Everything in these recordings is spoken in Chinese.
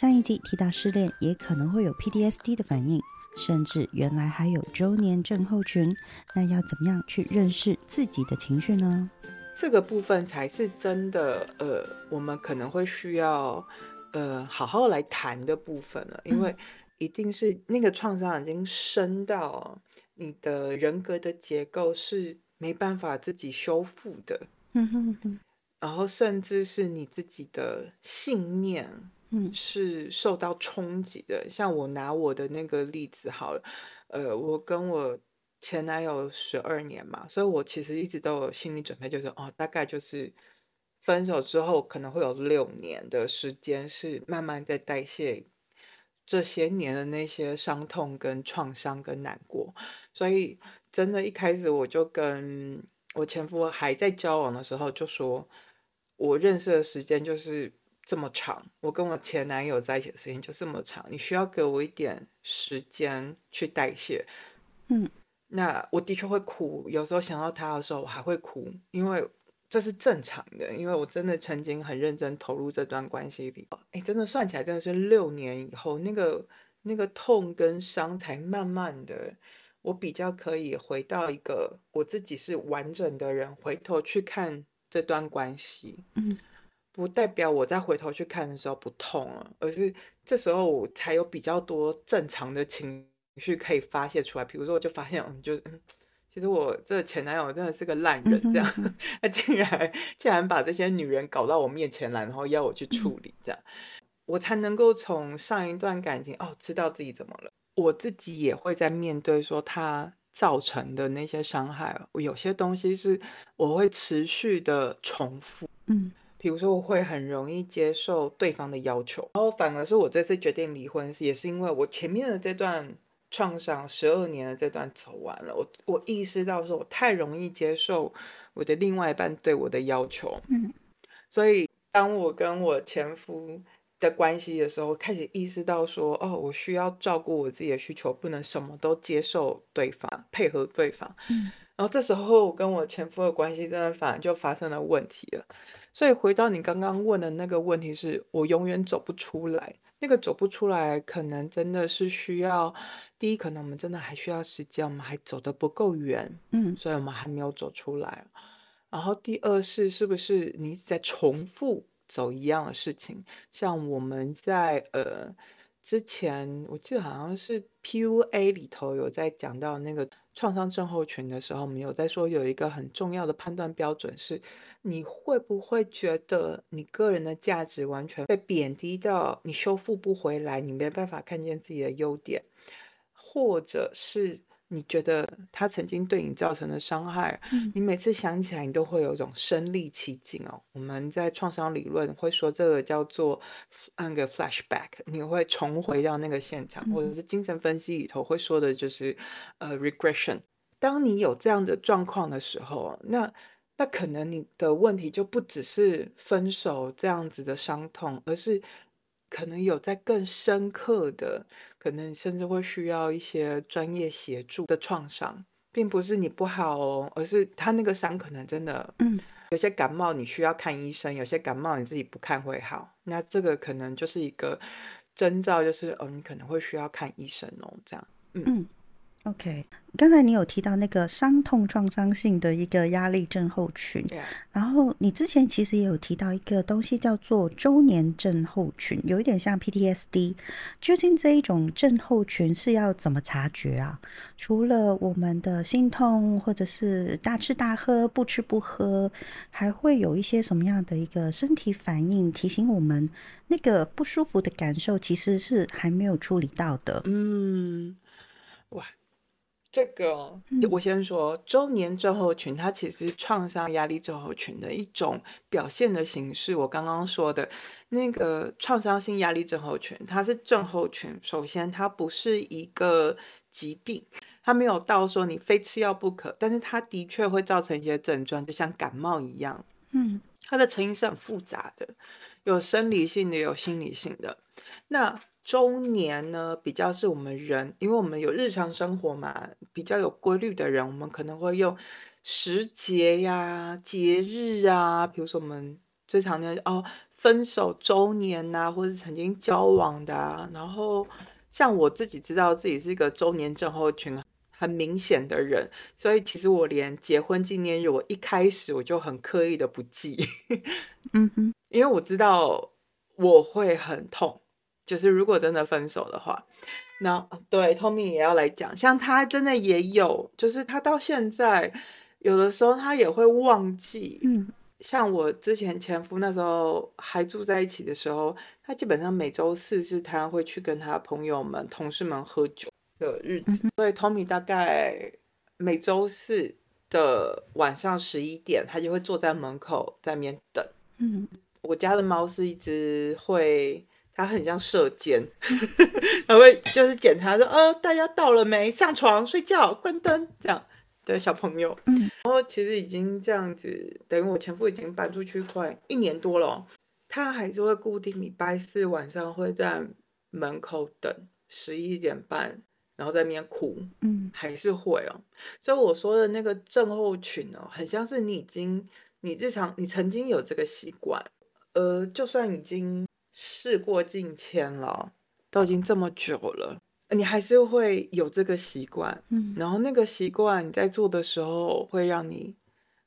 上一集提到失恋也可能会有 PTSD 的反应，甚至原来还有周年症候群。那要怎么样去认识自己的情绪呢？这个部分才是真的，呃，我们可能会需要，呃，好好来谈的部分了，因为一定是那个创伤已经深到你的人格的结构是没办法自己修复的，然后甚至是你自己的信念，嗯，是受到冲击的。像我拿我的那个例子好了，呃，我跟我。前男友十二年嘛，所以我其实一直都有心理准备，就是哦，大概就是分手之后可能会有六年的时间是慢慢在代谢这些年的那些伤痛跟创伤跟难过，所以真的，一开始我就跟我前夫还在交往的时候就说，我认识的时间就是这么长，我跟我前男友在一起的时间就这么长，你需要给我一点时间去代谢，嗯。那我的确会哭，有时候想到他的时候，我还会哭，因为这是正常的。因为我真的曾经很认真投入这段关系里，哎，真的算起来真的是六年以后，那个那个痛跟伤才慢慢的，我比较可以回到一个我自己是完整的人，回头去看这段关系，嗯，不代表我再回头去看的时候不痛了，而是这时候我才有比较多正常的情。绪可以发泄出来，比如说我就发现，嗯，就嗯，其实我这前男友真的是个烂人，这样，他竟然竟然把这些女人搞到我面前来，然后要我去处理，这样，我才能够从上一段感情哦，知道自己怎么了。我自己也会在面对说他造成的那些伤害，有些东西是我会持续的重复，嗯，比如说我会很容易接受对方的要求，然后反而是我这次决定离婚，也是因为我前面的这段。创伤十二年的这段走完了，我我意识到说，我太容易接受我的另外一半对我的要求，嗯，所以当我跟我前夫的关系的时候，开始意识到说，哦，我需要照顾我自己的需求，不能什么都接受对方，配合对方，嗯，然后这时候我跟我前夫的关系真的反而就发生了问题了。所以回到你刚刚问的那个问题，是我永远走不出来。那个走不出来，可能真的是需要第一，可能我们真的还需要时间，我们还走得不够远，嗯，所以我们还没有走出来。然后第二是，是不是你一直在重复走一样的事情？像我们在呃之前，我记得好像是 PUA 里头有在讲到那个创伤症候群的时候，我们有在说有一个很重要的判断标准是。你会不会觉得你个人的价值完全被贬低到你修复不回来，你没办法看见自己的优点，或者是你觉得他曾经对你造成的伤害，你每次想起来你都会有一种身临其境哦。我们在创伤理论会说这个叫做那个 flashback，你会重回到那个现场，或者是精神分析里头会说的就是呃 regression。当你有这样的状况的时候，那那可能你的问题就不只是分手这样子的伤痛，而是可能有在更深刻的，可能甚至会需要一些专业协助的创伤，并不是你不好哦，而是他那个伤可能真的，嗯，有些感冒你需要看医生，有些感冒你自己不看会好，那这个可能就是一个征兆，就是哦，你可能会需要看医生哦，这样，嗯。OK，刚才你有提到那个伤痛创伤性的一个压力症候群，然后你之前其实也有提到一个东西叫做周年症候群，有一点像 PTSD。究竟这一种症候群是要怎么察觉啊？除了我们的心痛，或者是大吃大喝、不吃不喝，还会有一些什么样的一个身体反应提醒我们那个不舒服的感受其实是还没有处理到的？嗯，哇。这个我先说，周年症候群，它其实创伤压力症候群的一种表现的形式。我刚刚说的那个创伤性压力症候群，它是症候群。首先，它不是一个疾病，它没有到说你非吃药不可，但是它的确会造成一些症状，就像感冒一样。嗯，它的成因是很复杂的，有生理性的，有心理性的。那周年呢，比较是我们人，因为我们有日常生活嘛，比较有规律的人，我们可能会用时节呀、节日啊，比如说我们最常见哦，分手周年呐，或者曾经交往的啊。然后像我自己知道自己是一个周年症候群很明显的人，所以其实我连结婚纪念日，我一开始我就很刻意的不记，嗯哼，因为我知道我会很痛。就是如果真的分手的话，那对 Tommy 也要来讲，像他真的也有，就是他到现在有的时候他也会忘记。嗯，像我之前前夫那时候还住在一起的时候，他基本上每周四是他会去跟他朋友们、同事们喝酒的日子，所以 Tommy 大概每周四的晚上十一点，他就会坐在门口在那边等。嗯，我家的猫是一只会。它很像射箭，他会就是检查说，哦，大家到了没？上床睡觉，关灯，这样的小朋友。嗯，然后其实已经这样子，等于我前夫已经搬出去快一年多了，他还是会固定礼拜四晚上会在门口等十一点半，然后在那边哭。嗯，还是会哦。所以我说的那个症候群哦，很像是你已经你日常你曾经有这个习惯，呃，就算已经。事过境迁了，都已经这么久了，你还是会有这个习惯，嗯，然后那个习惯你在做的时候，会让你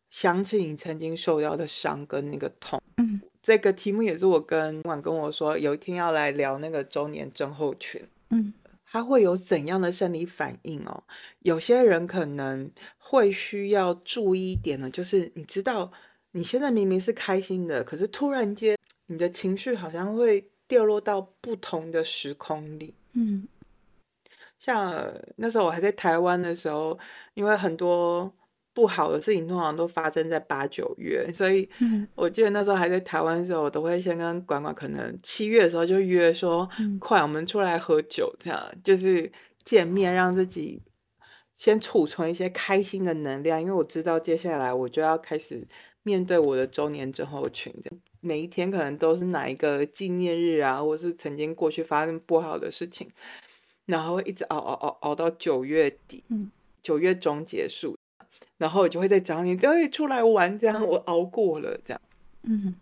想起你曾经受到的伤跟那个痛，嗯，这个题目也是我跟婉跟我说，有一天要来聊那个周年症候群，嗯，他会有怎样的生理反应哦？有些人可能会需要注意一点呢，就是你知道你现在明明是开心的，可是突然间。你的情绪好像会掉落到不同的时空里，嗯，像那时候我还在台湾的时候，因为很多不好的事情通常都发生在八九月，所以我记得那时候还在台湾的时候，我都会先跟管管，可能七月的时候就约说，快我们出来喝酒，这样就是见面，让自己先储存一些开心的能量，因为我知道接下来我就要开始面对我的周年症候群这样。每一天可能都是哪一个纪念日啊，或是曾经过去发生不好的事情，然后一直熬熬熬熬到九月底，九月中结束，然后我就会再找你，就会出来玩，这样我熬过了，这样。嗯，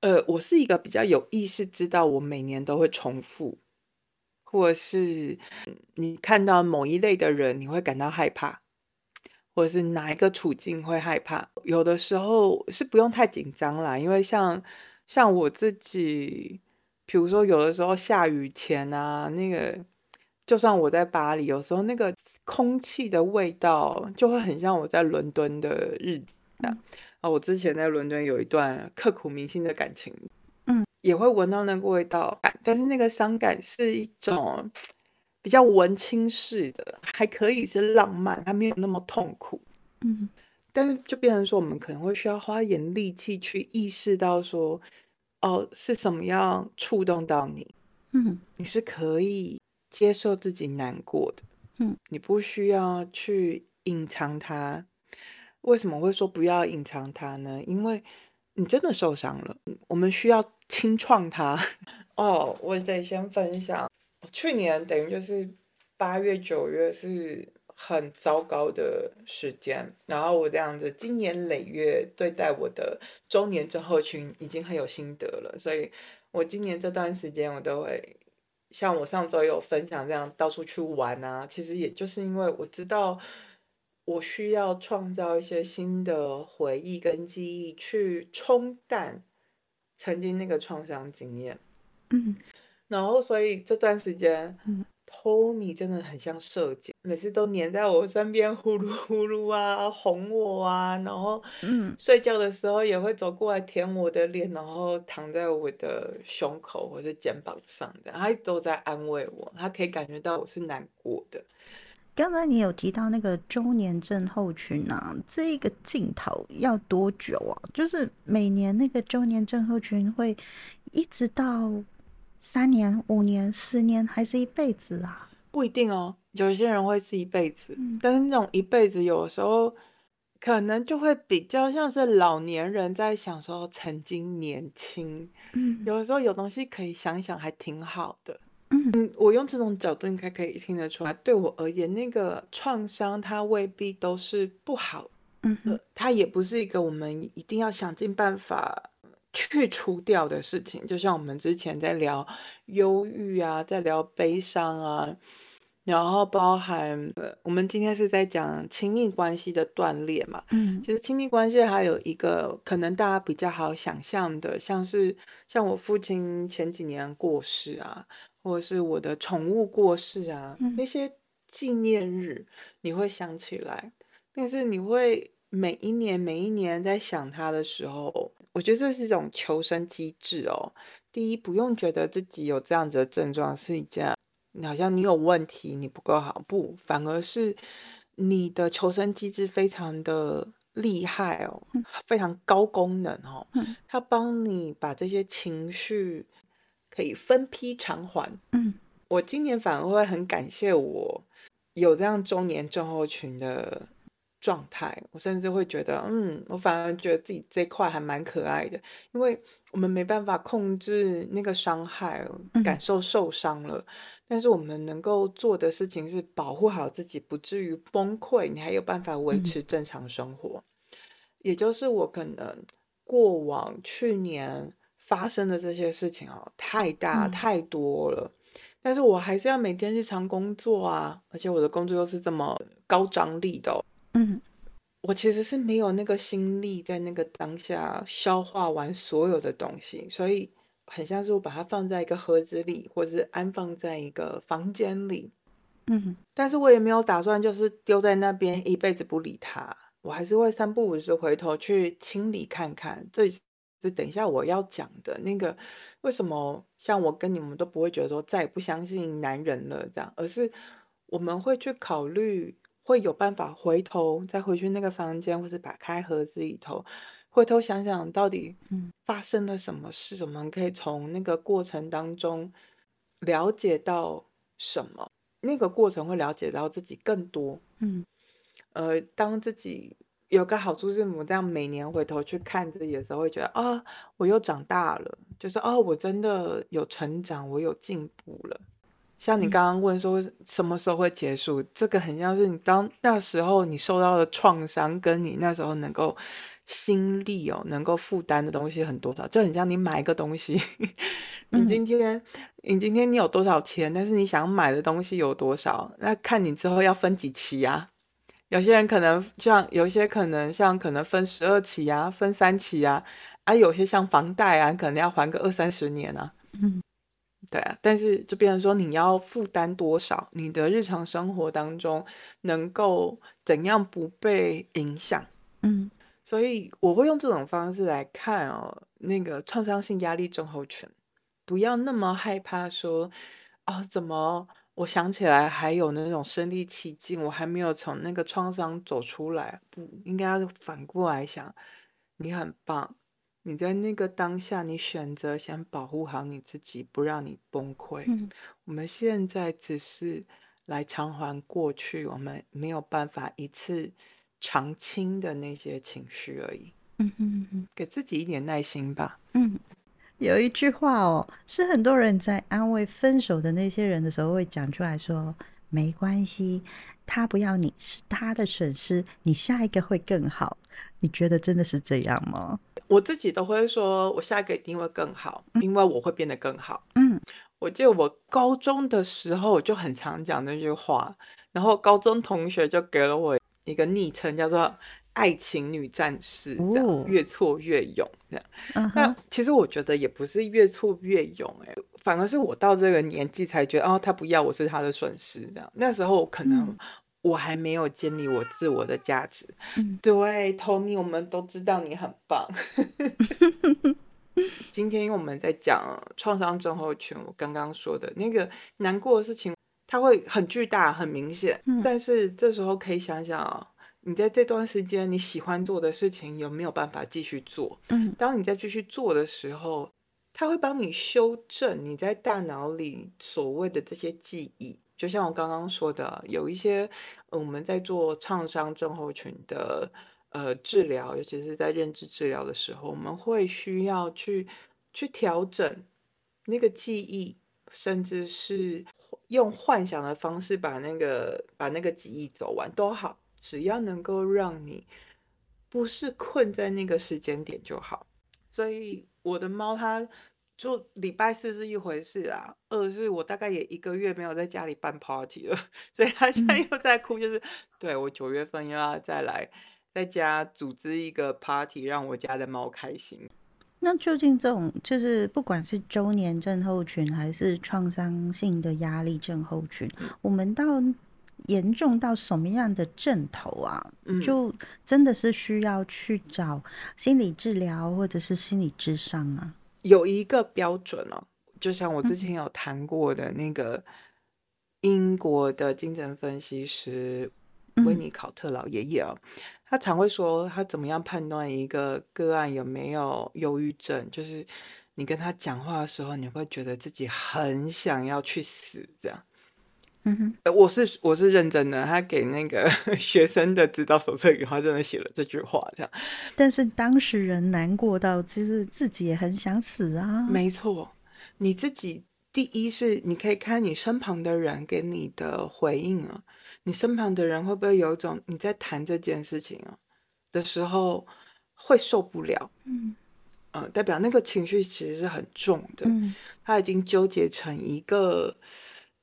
呃，我是一个比较有意识，知道我每年都会重复，或者是你看到某一类的人，你会感到害怕。或者是哪一个处境会害怕？有的时候是不用太紧张啦，因为像像我自己，比如说有的时候下雨前啊，那个就算我在巴黎，有时候那个空气的味道就会很像我在伦敦的日子啊。我之前在伦敦有一段刻骨铭心的感情，嗯，也会闻到那个味道，但是那个伤感是一种。比较文青式的，还可以是浪漫，它没有那么痛苦。嗯，但是就变成说，我们可能会需要花一点力气去意识到说，哦，是什么样触动到你？嗯，你是可以接受自己难过的。嗯，你不需要去隐藏它。为什么会说不要隐藏它呢？因为你真的受伤了，我们需要清创它。哦，我得先分享。去年等于就是八月九月是很糟糕的时间，然后我这样子今年累月对待我的周年症候群已经很有心得了，所以我今年这段时间我都会像我上周有分享这样到处去玩啊，其实也就是因为我知道我需要创造一些新的回忆跟记忆去冲淡曾经那个创伤经验，嗯。然后，所以这段时间，Tommy 真的很像射箭，每次都黏在我身边，呼噜呼噜啊，哄我啊，然后嗯，睡觉的时候也会走过来舔我的脸，然后躺在我的胸口或者肩膀上，这样，他都在安慰我，他可以感觉到我是难过的。刚才你有提到那个周年症候群啊，这一个镜头要多久啊？就是每年那个周年症候群会一直到。三年、五年、十年，还是一辈子啊？不一定哦。有些人会是一辈子，但是那种一辈子，有时候可能就会比较像是老年人在想说曾经年轻。嗯，有时候有东西可以想想，还挺好的。嗯，我用这种角度应该可以听得出来。对我而言，那个创伤它未必都是不好。嗯，它也不是一个我们一定要想尽办法。去除掉的事情。就像我们之前在聊忧郁啊，在聊悲伤啊。然后包含，我们今天是在讲亲密关系的断裂嘛？嗯，其实亲密关系还有一个可能大家比较好想象的，像是像我父亲前几年过世啊，或者是我的宠物过世啊，那些纪念日你会想起来，但是你会每一年每一年在想他的时候，我觉得这是一种求生机制哦。第一，不用觉得自己有这样子的症状是一件。你好像你有问题，你不够好，不，反而是你的求生机制非常的厉害哦，非常高功能哦，它帮你把这些情绪可以分批偿还。嗯，我今年反而会很感谢我有这样中年症候群的。状态，我甚至会觉得，嗯，我反而觉得自己这块还蛮可爱的，因为我们没办法控制那个伤害，感受受伤了，但是我们能够做的事情是保护好自己，不至于崩溃，你还有办法维持正常生活。也就是我可能过往去年发生的这些事情哦，太大太多了，但是我还是要每天日常工作啊，而且我的工作又是这么高张力的。嗯，我其实是没有那个心力在那个当下消化完所有的东西，所以很像是我把它放在一个盒子里，或者是安放在一个房间里。嗯，但是我也没有打算就是丢在那边一辈子不理它，我还是会三不五时回头去清理看看。这是等一下我要讲的那个，为什么像我跟你们都不会觉得说再也不相信男人了这样，而是我们会去考虑。会有办法回头再回去那个房间，或是打开盒子里头，回头想想到底发生了什么事，我们可以从那个过程当中了解到什么？那个过程会了解到自己更多。嗯，呃，当自己有个好处是，我这样每年回头去看自己的时候，会觉得啊，我又长大了，就是哦，我真的有成长，我有进步了。像你刚刚问说什么时候会结束，这个很像是你当那时候你受到的创伤，跟你那时候能够心力哦，能够负担的东西很多少，就很像你买一个东西，你今天你今天你有多少钱，但是你想买的东西有多少，那看你之后要分几期啊？有些人可能像有些可能像可能分十二期啊，分三期啊，啊，有些像房贷啊，可能要还个二三十年啊。嗯。对啊，但是就变成说你要负担多少，你的日常生活当中能够怎样不被影响？嗯，所以我会用这种方式来看哦，那个创伤性压力症候群，不要那么害怕说，哦，怎么我想起来还有那种身临其境，我还没有从那个创伤走出来，不应该要反过来想，你很棒。你在那个当下，你选择想保护好你自己，不让你崩溃。我们现在只是来偿还过去，我们没有办法一次偿清的那些情绪而已。嗯嗯给自己一点耐心吧。嗯，有一句话哦，是很多人在安慰分手的那些人的时候会讲出来说：“没关系，他不要你是他的损失，你下一个会更好。”你觉得真的是这样吗？我自己都会说，我下一个一定会更好，因为我会变得更好。嗯，我记得我高中的时候我就很常讲那句话，然后高中同学就给了我一个昵称，叫做“爱情女战士”，这样越挫越勇。这样，那其实我觉得也不是越挫越勇，哎，反而是我到这个年纪才觉得，哦，他不要我是他的损失。这样，那时候可能。我还没有建立我自我的价值。对，Tommy，我们都知道你很棒。今天因为我们在讲创伤症候群，我刚刚说的那个难过的事情，它会很巨大、很明显。但是这时候可以想想啊，你在这段时间你喜欢做的事情有没有办法继续做？嗯，当你在继续做的时候，它会帮你修正你在大脑里所谓的这些记忆。就像我刚刚说的，有一些我们在做创伤症候群的呃治疗，尤其是在认知治疗的时候，我们会需要去去调整那个记忆，甚至是用幻想的方式把那个把那个记忆走完都好，只要能够让你不是困在那个时间点就好。所以我的猫它就礼拜四是一回事啊，二是我大概也一个月没有在家里办 party 了，所以它现在嗯。又在哭，就是对，我九月份又要再来在家组织一个 party，让我家的猫开心。那究竟这种就是不管是周年症候群还是创伤性的压力症候群，嗯。我们到严重到什么样的症头啊，嗯。就真的是需要去找心理治疗或者是心理智商啊？有一个标准哦，就像我之嗯。前有谈过的那个英国的精神分析师威嗯。尼考特老爷爷哦，他常会说他怎么样判断一个个案有没有忧郁症，就是你跟他讲话的时候，你会觉得自己很想要去死这样。嗯哼。呃，我是我是认真的，他给那个 学生的指导手册里，他真的写了这句话这样。但是当事人难过到就是自己也很想死啊。没错，你自己第一是你可以看你身旁的人给你的回应啊，你身旁的人会不会有一种你在谈这件事情啊的时候会受不了？嗯。呃，代表那个情绪其实是很重的，嗯。他已经纠结成一个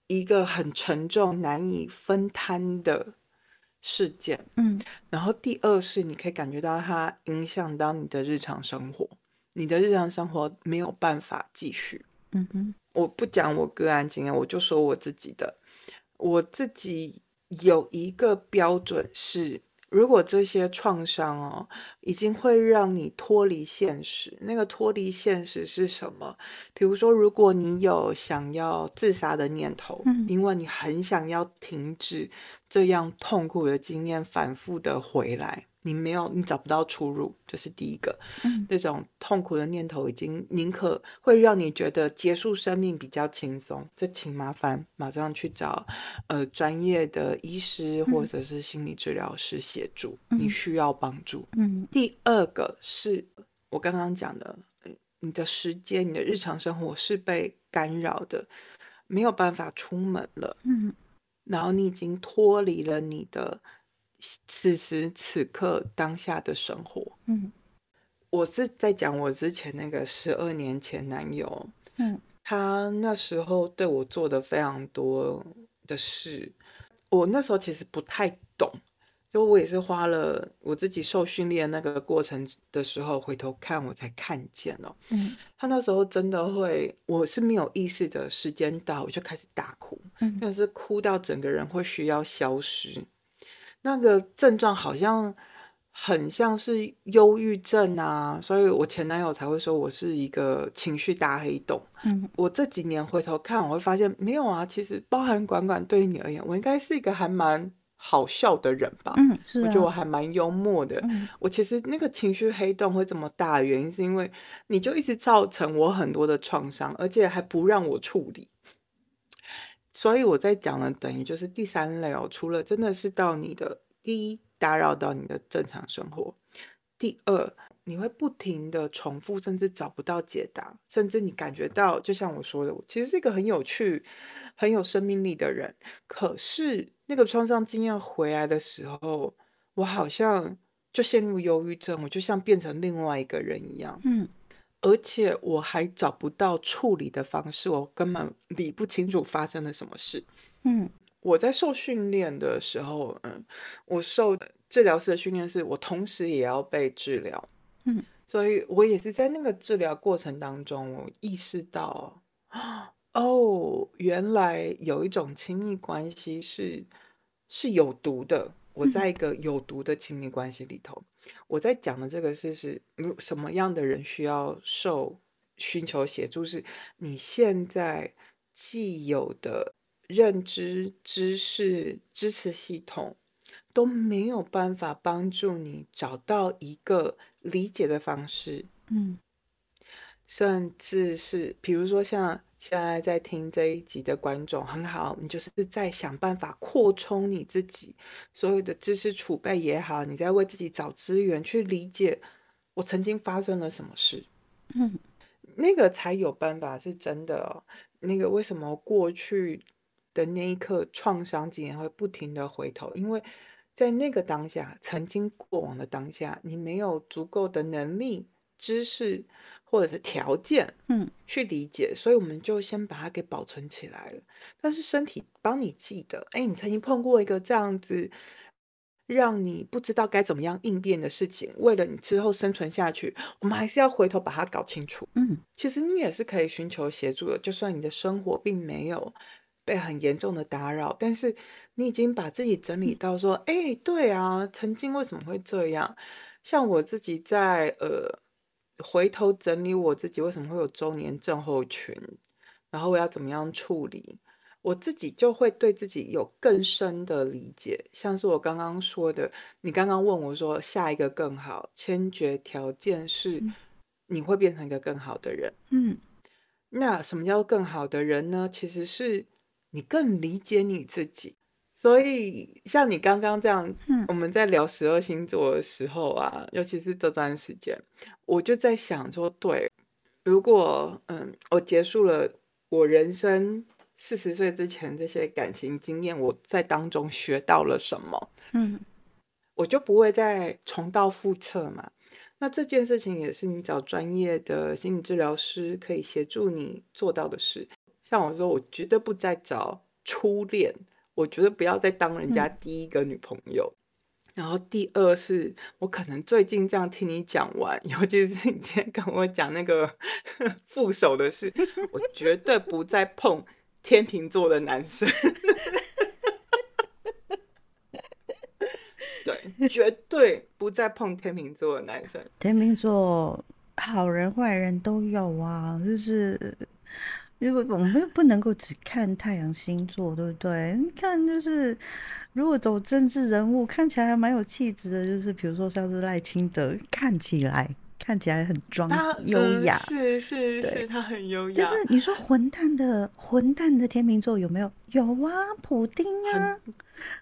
一个很沉重、难以分摊的事件。嗯。然后第二是你可以感觉到它影响到你的日常生活，你的日常生活没有办法继续。嗯哼。我不讲我个案经验，我就说我自己的。我自己有一个标准是，如果这些创伤哦，已经会让你脱离现实，那个脱离现实是什么？比如说，如果你有想要自杀的念头，嗯。因为你很想要停止这样痛苦的经验反复的回来，你没有你找不到出路，这是第一个。嗯。那种痛苦的念头已经宁可会让你觉得结束生命比较轻松，这请麻烦马上去找，呃，专业的医师或嗯。者是心理治疗师协助，嗯。你需要帮助。嗯。第二个是我刚刚讲的，呃，你的时间、你的日常生活是被干扰的，没有办法出门了。嗯。然后你已经脱离了你的此时此刻当下的生活。嗯。我是在讲我之前那个十二年前男友，嗯。他那时候对我做的非常多的事，我那时候其实不太懂，就我也是花了我自己受训练那个过程的时候，回头看我才看见哦。嗯。他那时候真的会我是没有意识的，时间到我就开始大哭，嗯。但是哭到整个人会需要消失。那个症状好像很像是忧郁症啊，所以我前男友才会说我是一个情绪大黑洞。嗯。我这几年回头看，我会发现没有啊，其实包含管管对于你而言，我应该是一个还蛮好笑的人吧。嗯，是我觉得我啊。还蛮幽默的。嗯。我其实那个情绪黑洞会这么大的原因是因为你就一直造成我很多的创伤，而且还不让我处理。所以我在讲的等于就是第三类哦，除了真的是到你的第一，打扰到你的正常生活；第二，你会不停的重复，甚至找不到解答，甚至你感觉到，就像我说的，我其实是一个很有趣、很有生命力的人，可是那个创伤经验回来的时候，我好像就陷入忧郁症，我就像变成另外一个人一样。嗯。而且我还找不到处理的方式，我根本理不清楚发生了什么事。嗯。我在受训练的时候，嗯，我受治疗师的训练是我同时也要被治疗。嗯。所以我也是在那个治疗过程当中，我意识到，哦，原来有一种亲密关系是是有毒的。我嗯。在一个有毒的亲密关系里头，我在讲的这个事是，如什么样的人需要受寻求协助，是你现在既有的认知、知识、支持系统都没有办法帮助你找到一个理解的方式。嗯。甚至是比如说像现在在听这一集的观众，很好，你就是在想办法扩充你自己所有的知识储备也好，你在为自己找资源，去理解我曾经发生了什么事。嗯。那个才有办法是真的哦。那个为什么过去的那一刻创伤竟然会不停的回头，因为在那个当下，曾经过往的当下，你没有足够的能力知识或者是条件，嗯，去理解，所以我们就先把它给保存起来了。但是身体帮你记得，哎，你曾经碰过一个这样子。让你不知道该怎么样应变的事情，为了你之后生存下去，我们还是要回头把它搞清楚。嗯，其实你也是可以寻求协助的，就算你的生活并没有被很严重的打扰，但是你已经把自己整理到说，哎，对啊，曾经为什么会这样？像我自己在呃回头整理我自己为什么会有周年症候群，然后我要怎么样处理？我自己就会对自己有更深的理解，像是我刚刚说的，你刚刚问我说下一个更好，先决条件是你会变成一个更好的人。嗯，那什么叫更好的人呢？其实是你更理解你自己。所以像你刚刚这样，我们在聊十二星座的时候啊，尤其是这段时间，我就在想说，对，如果嗯，我结束了我人生。四十岁之前这些感情经验，我在当中学到了什么？嗯，我就不会再重蹈覆辙嘛。那这件事情也是你找专业的心理治疗师可以协助你做到的事。像我说，我绝对不再找初恋，我觉得不要再当人家第一个女朋友。然后第二是我可能最近这样听你讲完，尤其是你今天跟我讲那个 副手的事，我绝对不再碰。天秤座的男生，对，绝对不再碰天秤座的男生。天秤座好人坏人都有啊，就是因为我们不能够只看太阳星座，对不对？你看，就是如果走政治人物，看起来还蛮有气质的，就是比如说像是赖清德，看起来。看起来很庄优雅，是是是，他很优雅。但是你说混蛋的混蛋的天秤座有没有？有啊，普丁啊，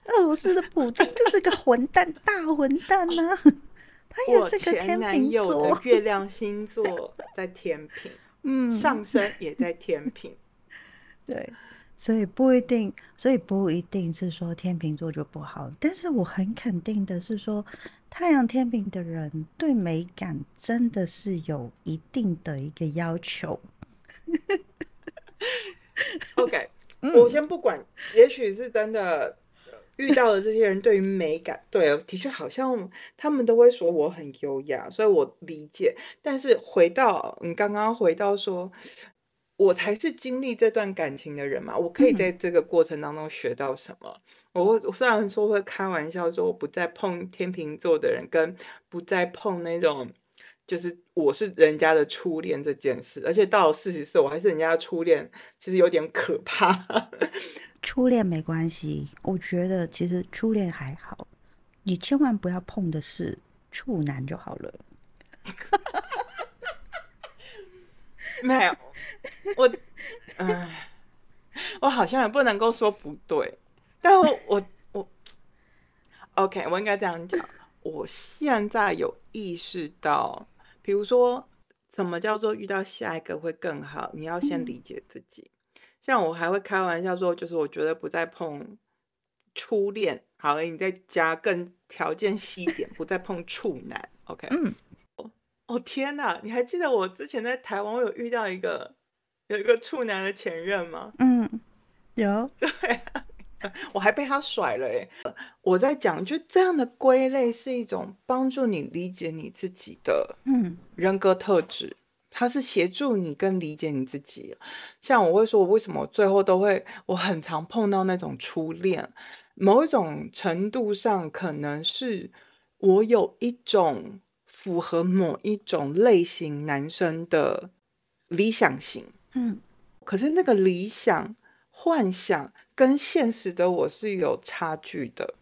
俄罗斯的普丁就是个混蛋，大混蛋啊！他也是个天秤座，月亮星座在天平，嗯，上升也在天平，对。所以不一定，所以不一定是说天秤座就不好。但是我很肯定的是说，太阳天平的人对美感真的是有一定的一个要求。OK，我先不管，也许是真的遇到的这些人对于美感，对，的确好像他们都会说我很优雅，所以我理解。但是回到你刚刚回到说。我才是经历这段感情的人嘛，我可以在这个过程当中学到什么？我我虽然说会开玩笑说我不再碰天秤座的人，跟不再碰那种就是我是人家的初恋这件事，而且到了四十岁我还是人家的初恋，其实有点可怕。初恋没关系，我觉得其实初恋还好，你千万不要碰的是处男就好了。没有。我，唉，我好像也不能够说不对，但我我，OK，我应该这样讲。我现在有意识到，比如说，什么叫做遇到下一个会更好？你要先理解自己。像我还会开玩笑说，就是我觉得不再碰初恋，好了，你再加更条件细一点，不再碰处男。OK，嗯，哦天哪，你还记得我之前在台湾，我有遇到一个。有一个处男的前任吗？嗯，有。对，我还被他甩了哎。我在讲，就这样的归类是一种帮助你理解你自己的嗯人格特质，它是协助你更理解你自己。像我会说，我为什么最后都会，我很常碰到那种初恋，某一种程度上可能是我有一种符合某一种类型男生的理想型。嗯，可是那个理想、幻想跟现实的我是有差距的。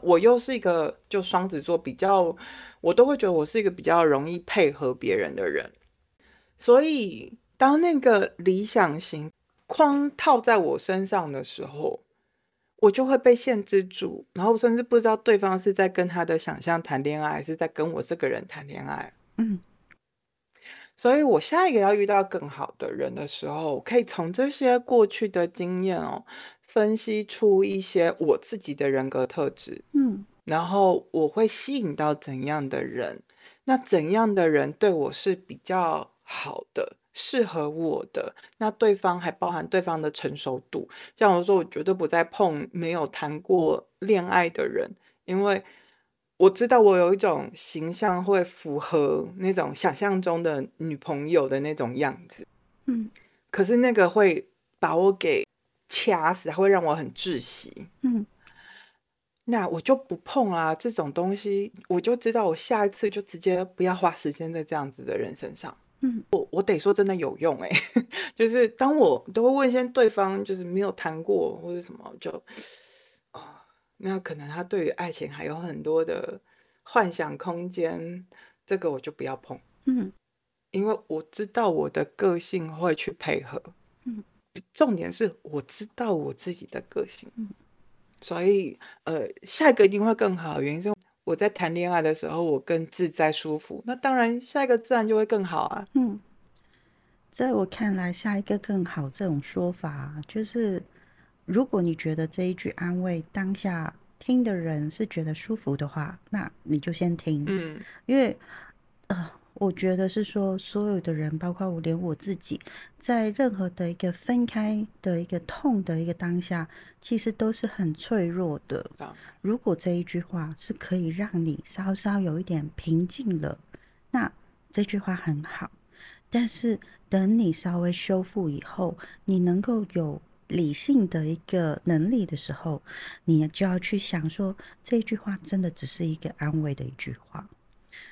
我又是一个就双子座，比较我都会觉得我是一个比较容易配合别人的人。所以当那个理想型框套在我身上的时候，我就会被限制住，然后甚至不知道对方是在跟他的想象谈恋爱，还是在跟我这个人谈恋爱。嗯。所以，我下一个要遇到更好的人的时候，可以从这些过去的经验哦，分析出一些我自己的人格特质，嗯，然后我会吸引到怎样的人，那怎样的人对我是比较好的？适合我的那对方还包含对方的成熟度，像我说，我绝对不再碰没有谈过恋爱的人，因为我知道我有一种形象会符合那种想象中的女朋友的那种样子，嗯，可是那个会把我给掐死，会让我很窒息，嗯，那我就不碰啦，这种东西我就知道，我下一次就直接不要花时间在这样子的人身上。嗯，我我得说真的有用哎，就是当我都会问一些对方，就是没有谈过或者什么，就啊，那可能他对于爱情还有很多的幻想空间，这个我就不要碰。嗯，因为我知道我的个性会去配合。嗯，重点是我知道我自己的个性。嗯，所以呃，下一个一定会更好，原因是。我在谈恋爱的时候，我更自在舒服，那当然下一个自然就会更好啊。嗯，在我看来，下一个更好这种说法，就是如果你觉得这一句安慰当下听的人是觉得舒服的话，那你就先听。嗯，因为呃。我觉得是说，所有的人，包括我，连我自己，在任何的一个分开的一个痛的一个当下，其实都是很脆弱的。如果这一句话是可以让你稍稍有一点平静了，那这句话很好。但是等你稍微修复以后，你能够有理性的一个能力的时候，你就要去想说，这句话真的只是一个安慰的一句话，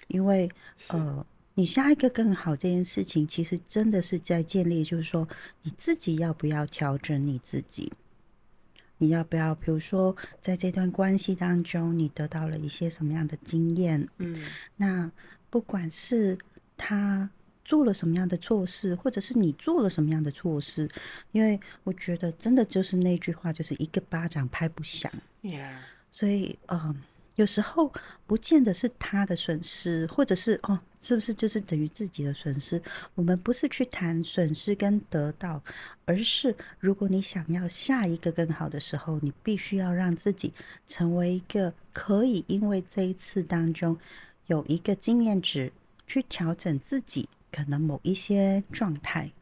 因为呃。你下一个更好这件事情，其实真的是在建立，就是说你自己要不要调整你自己？你要不要，比如说在这段关系当中，你得到了一些什么样的经验？嗯，那不管是他做了什么样的错事，或者是你做了什么样的错事，因为我觉得真的就是那句话，就是一个巴掌拍不响。Yeah，所以，嗯。有时候不见得是他的损失，或者是哦，是不是就是等于自己的损失？我们不是去谈损失跟得到，而是如果你想要下一个更好的时候，你必须要让自己成为一个可以因为这一次当中有一个经验值去调整自己可能某一些状态，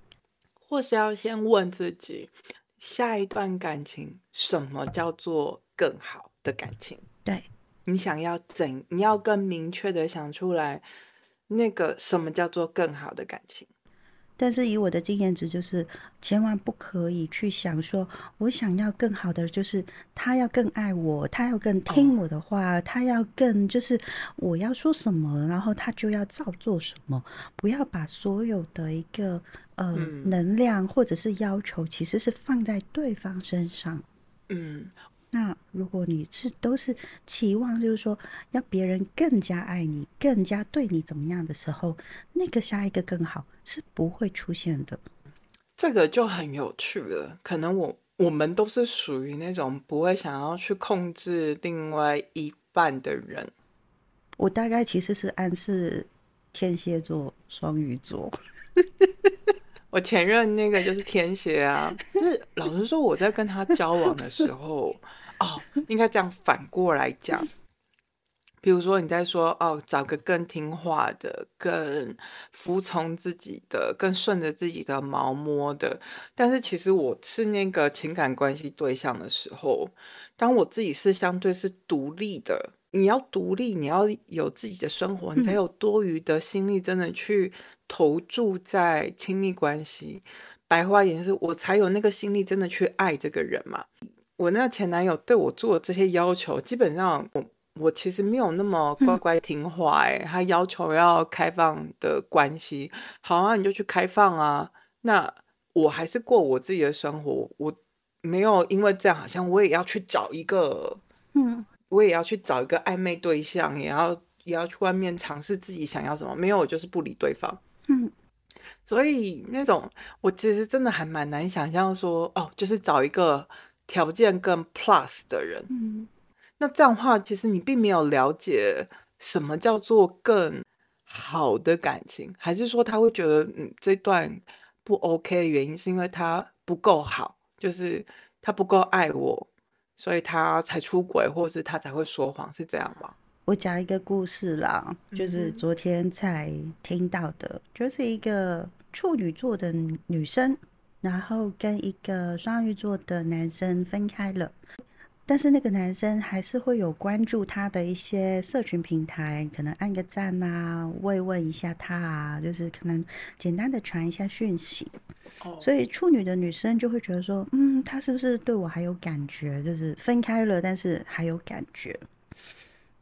或是要先问自己下一段感情什么叫做更好的感情？对。你想要怎？你要更明确的想出来，那个什么叫做更好的感情？但是以我的经验值，就是千万不可以去想说，我想要更好的，就是他要更爱我，他要更听我的话，他要更就是我要说什么，然后他就要照做什么。不要把所有的一个呃能量或者是要求，其实是放在对方身上。嗯。那如果你是都是期望，就是说要别人更加爱你，更加对你怎么样的时候，那个下一个更好是不会出现的。这个就很有趣了。可能我我们都是属于那种不会想要去控制另外一半的人。我大概其实是暗示天蝎座、双鱼座。我前任那个就是天蝎啊。就是老实说，我在跟他交往的时候。哦，应该这样反过来讲。比如说，你在说哦，找个更听话的、更服从自己的、更顺着自己的毛摸的。但是，其实我是那个情感关系对象的时候，当我自己是相对是独立的。你要独立，你要有自己的生活，你才有多余的心力，真的去投注在亲密关系。白话言是，我才有那个心力，真的去爱这个人嘛。我那前男友对我做的这些要求，基本上我我其实没有那么乖乖听话哎，他要求要开放的关系，好啊，你就去开放啊。那我还是过我自己的生活，我没有因为这样，好像我也要去找一个，嗯，我也要去找一个暧昧对象，也要也要去外面尝试自己想要什么。没有，我就是不理对方。嗯，所以那种我其实真的还蛮难想象说，哦，就是找一个。条件更 plus 的人，嗯，那这样的话，其实你并没有了解什么叫做更好的感情，还是说他会觉得嗯这段不 OK 的原因是因为他不够好，就是他不够爱我，所以他才出轨，或是他才会说谎，是这样吗？我讲一个故事啦，就是昨天才听到的，就是一个处女座的女生，然后跟一个双鱼座的男生分开了。但是那个男生还是会有关注他的一些社群平台，可能按个赞啊，慰问一下他啊，就是可能简单的传一下讯息。所以处女的女生就会觉得说，嗯，他是不是对我还有感觉？就是分开了，但是还有感觉。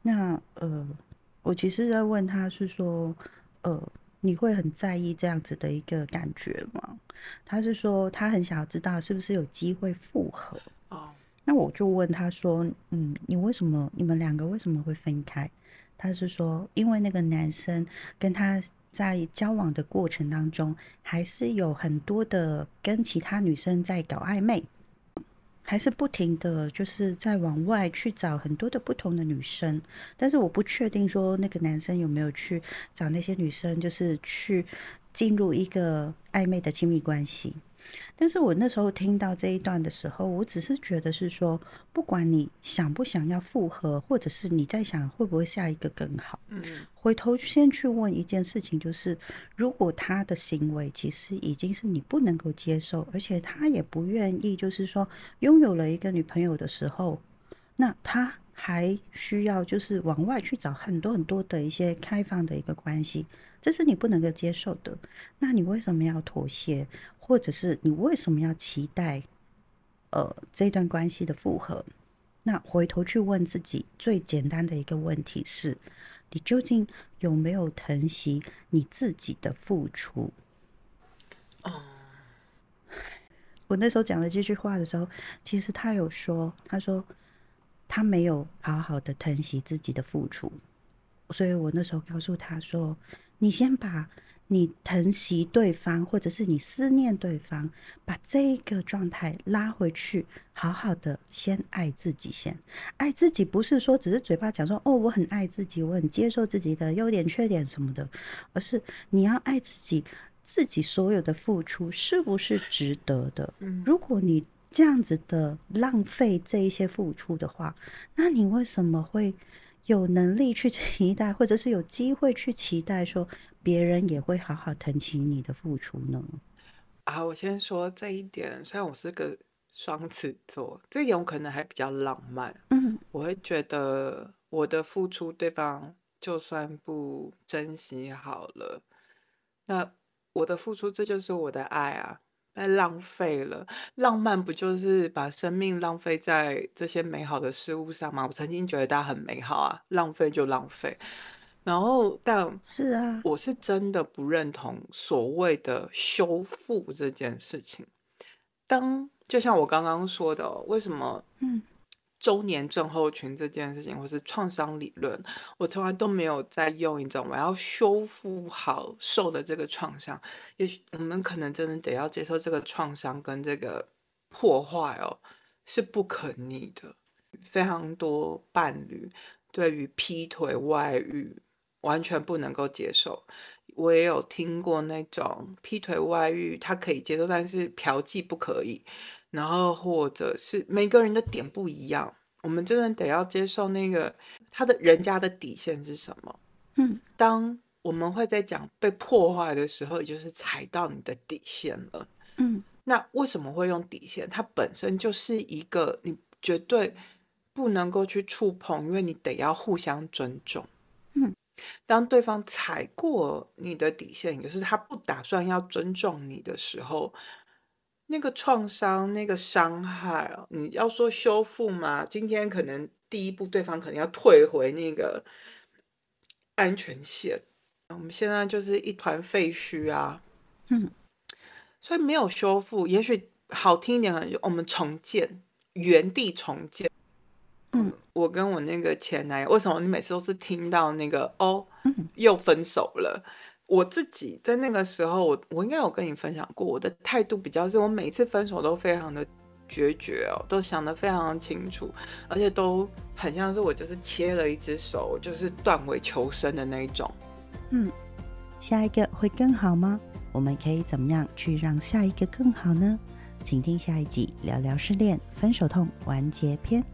那呃，我其实在问他是说，呃，你会很在意这样子的一个感觉吗？他是说他很想要知道是不是有机会复合。哦那我就问他说：“嗯，你为什么你们两个为什么会分开？”他是说：“因为那个男生跟他在交往的过程当中，还是有很多的跟其他女生在搞暧昧，还是不停的就是在往外去找很多的不同的女生。但是我不确定说那个男生有没有去找那些女生，就是去进入一个暧昧的亲密关系。”但是我那时候听到这一段的时候，我只是觉得是说，不管你想不想要复合，或者是你在想会不会下一个更好，嗯，回头先去问一件事情，就是如果他的行为其实已经是你不能够接受，而且他也不愿意，就是说拥有了一个女朋友的时候，那他还需要就是往外去找很多很多的一些开放的一个关系。这是你不能够接受的，那你为什么要妥协，或者是你为什么要期待，呃，这段关系的复合？那回头去问自己最简单的一个问题是：你究竟有没有疼惜你自己的付出？哦，我那时候讲了这句话的时候，其实他有说，他说他没有好好的疼惜自己的付出，所以我那时候告诉他说。你先把你疼惜对方，或者是你思念对方，把这个状态拉回去，好好的先爱自己。先爱自己，不是说只是嘴巴讲说哦，我很爱自己，我很接受自己的优点、缺点什么的，而是你要爱自己，自己所有的付出是不是值得的？如果你这样子的浪费这一些付出的话，那你为什么会？有能力去期待，或者是有机会去期待，说别人也会好好疼惜你的付出呢？啊，我先说这一点，虽然我是个双子座，这一点我可能还比较浪漫。嗯，我会觉得我的付出，对方就算不珍惜好了，那我的付出，这就是我的爱啊。太浪费了，浪漫不就是把生命浪费在这些美好的事物上吗？我曾经觉得它很美好啊，浪费就浪费。然后，但是啊，我是真的不认同所谓的修复这件事情。当就像我刚刚说的，为什么？嗯。周年症候群这件事情，或是创伤理论，我从来都没有在用一种我要修复好受的这个创伤。也许我们可能真的得要接受这个创伤跟这个破坏哦，是不可逆的。非常多伴侣对于劈腿外遇完全不能够接受。我也有听过那种劈腿外遇他可以接受，但是嫖妓不可以。然后，或者是每个人的点不一样，我们真的得要接受那个他的人家的底线是什么。嗯，当我们会在讲被破坏的时候，也就是踩到你的底线了。嗯，那为什么会用底线？它本身就是一个你绝对不能够去触碰，因为你得要互相尊重。嗯，当对方踩过你的底线，也就是他不打算要尊重你的时候。那个创伤，那个伤害哦，你要说修复吗？今天可能第一步，对方可能要退回那个安全线。我们现在就是一团废墟啊，嗯，所以没有修复。也许好听一点，可能我们重建，原地重建。嗯，我跟我那个前男友，为什么你每次都是听到那个哦，又分手了？我自己在那个时候，我我应该有跟你分享过，我的态度比较是，我每次分手都非常的决绝哦，都想得非常清楚，而且都很像是我就是切了一只手，就是断尾求生的那一种。嗯，下一个会更好吗？我们可以怎么样去让下一个更好呢？请听下一集聊聊失恋分手痛完结篇。